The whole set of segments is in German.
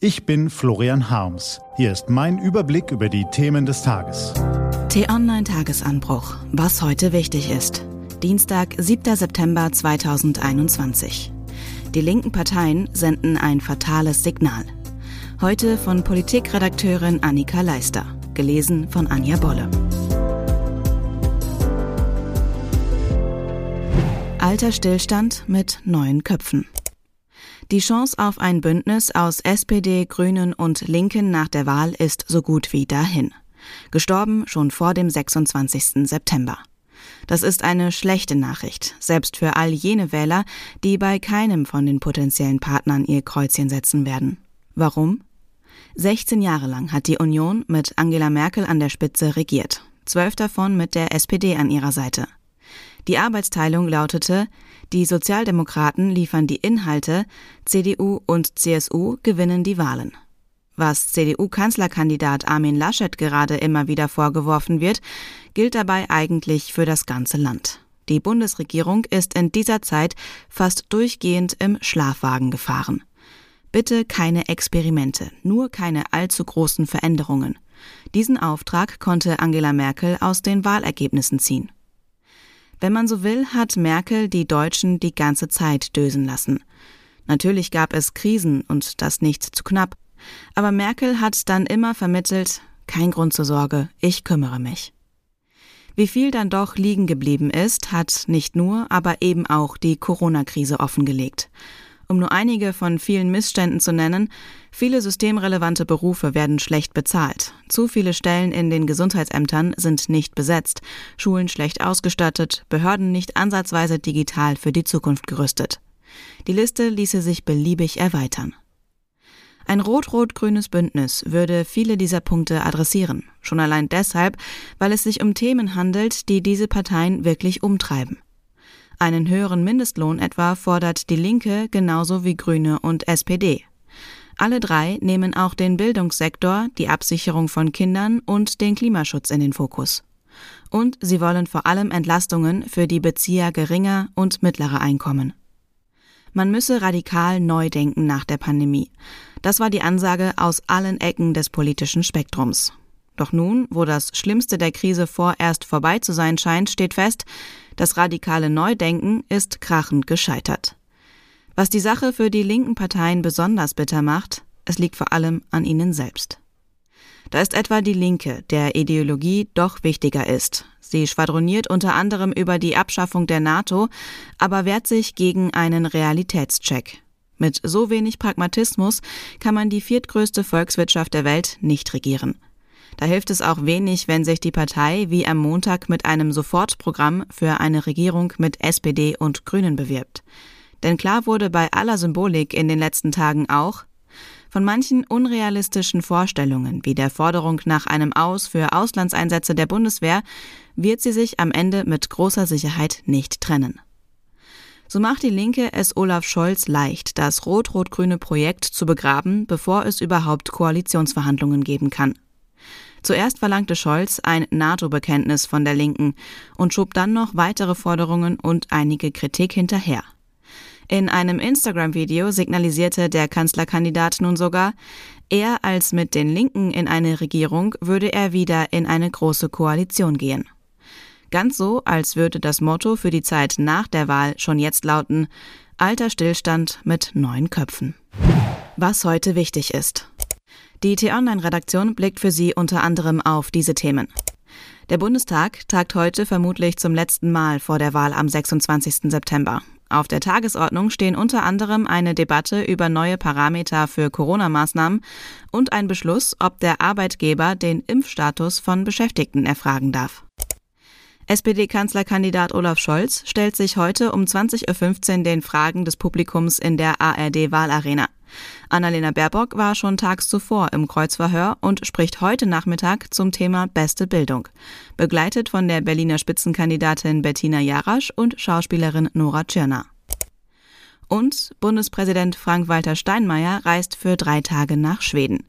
Ich bin Florian Harms. Hier ist mein Überblick über die Themen des Tages. T-Online Tagesanbruch. Was heute wichtig ist. Dienstag, 7. September 2021. Die linken Parteien senden ein fatales Signal. Heute von Politikredakteurin Annika Leister. Gelesen von Anja Bolle. Alter Stillstand mit neuen Köpfen. Die Chance auf ein Bündnis aus SPD, Grünen und Linken nach der Wahl ist so gut wie dahin. Gestorben schon vor dem 26. September. Das ist eine schlechte Nachricht, selbst für all jene Wähler, die bei keinem von den potenziellen Partnern ihr Kreuzchen setzen werden. Warum? 16 Jahre lang hat die Union mit Angela Merkel an der Spitze regiert, zwölf davon mit der SPD an ihrer Seite. Die Arbeitsteilung lautete, die Sozialdemokraten liefern die Inhalte, CDU und CSU gewinnen die Wahlen. Was CDU-Kanzlerkandidat Armin Laschet gerade immer wieder vorgeworfen wird, gilt dabei eigentlich für das ganze Land. Die Bundesregierung ist in dieser Zeit fast durchgehend im Schlafwagen gefahren. Bitte keine Experimente, nur keine allzu großen Veränderungen. Diesen Auftrag konnte Angela Merkel aus den Wahlergebnissen ziehen. Wenn man so will, hat Merkel die Deutschen die ganze Zeit dösen lassen. Natürlich gab es Krisen und das nicht zu knapp. Aber Merkel hat dann immer vermittelt, kein Grund zur Sorge, ich kümmere mich. Wie viel dann doch liegen geblieben ist, hat nicht nur, aber eben auch die Corona-Krise offengelegt. Um nur einige von vielen Missständen zu nennen, viele systemrelevante Berufe werden schlecht bezahlt. Zu viele Stellen in den Gesundheitsämtern sind nicht besetzt, Schulen schlecht ausgestattet, Behörden nicht ansatzweise digital für die Zukunft gerüstet. Die Liste ließe sich beliebig erweitern. Ein rot-rot-grünes Bündnis würde viele dieser Punkte adressieren, schon allein deshalb, weil es sich um Themen handelt, die diese Parteien wirklich umtreiben. Einen höheren Mindestlohn etwa fordert die Linke genauso wie Grüne und SPD. Alle drei nehmen auch den Bildungssektor, die Absicherung von Kindern und den Klimaschutz in den Fokus. Und sie wollen vor allem Entlastungen für die Bezieher geringer und mittlerer Einkommen. Man müsse radikal neu denken nach der Pandemie. Das war die Ansage aus allen Ecken des politischen Spektrums. Doch nun, wo das Schlimmste der Krise vorerst vorbei zu sein scheint, steht fest, das radikale Neudenken ist krachend gescheitert. Was die Sache für die linken Parteien besonders bitter macht, es liegt vor allem an ihnen selbst. Da ist etwa die Linke, der Ideologie doch wichtiger ist. Sie schwadroniert unter anderem über die Abschaffung der NATO, aber wehrt sich gegen einen Realitätscheck. Mit so wenig Pragmatismus kann man die viertgrößte Volkswirtschaft der Welt nicht regieren. Da hilft es auch wenig, wenn sich die Partei wie am Montag mit einem Sofortprogramm für eine Regierung mit SPD und Grünen bewirbt. Denn klar wurde bei aller Symbolik in den letzten Tagen auch, von manchen unrealistischen Vorstellungen wie der Forderung nach einem Aus für Auslandseinsätze der Bundeswehr wird sie sich am Ende mit großer Sicherheit nicht trennen. So macht die Linke es Olaf Scholz leicht, das rot-rot-grüne Projekt zu begraben, bevor es überhaupt Koalitionsverhandlungen geben kann. Zuerst verlangte Scholz ein NATO-Bekenntnis von der Linken und schob dann noch weitere Forderungen und einige Kritik hinterher. In einem Instagram-Video signalisierte der Kanzlerkandidat nun sogar, er als mit den Linken in eine Regierung würde er wieder in eine große Koalition gehen. Ganz so, als würde das Motto für die Zeit nach der Wahl schon jetzt lauten, alter Stillstand mit neuen Köpfen. Was heute wichtig ist. Die T-Online-Redaktion blickt für Sie unter anderem auf diese Themen. Der Bundestag tagt heute vermutlich zum letzten Mal vor der Wahl am 26. September. Auf der Tagesordnung stehen unter anderem eine Debatte über neue Parameter für Corona-Maßnahmen und ein Beschluss, ob der Arbeitgeber den Impfstatus von Beschäftigten erfragen darf. SPD-Kanzlerkandidat Olaf Scholz stellt sich heute um 20.15 Uhr den Fragen des Publikums in der ARD-Wahlarena. Annalena Baerbock war schon tags zuvor im Kreuzverhör und spricht heute Nachmittag zum Thema beste Bildung, begleitet von der Berliner Spitzenkandidatin Bettina Jarasch und Schauspielerin Nora Tschirner. Und Bundespräsident Frank-Walter Steinmeier reist für drei Tage nach Schweden.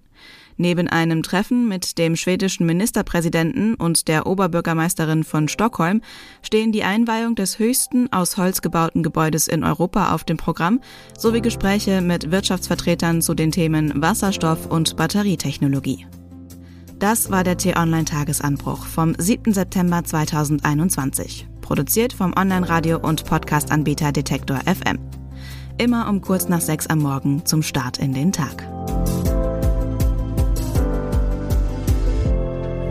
Neben einem Treffen mit dem schwedischen Ministerpräsidenten und der Oberbürgermeisterin von Stockholm stehen die Einweihung des höchsten aus Holz gebauten Gebäudes in Europa auf dem Programm sowie Gespräche mit Wirtschaftsvertretern zu den Themen Wasserstoff und Batterietechnologie. Das war der T-Online-Tagesanbruch vom 7. September 2021, produziert vom Online-Radio- und Podcast-Anbieter Detektor FM. Immer um kurz nach sechs am Morgen zum Start in den Tag.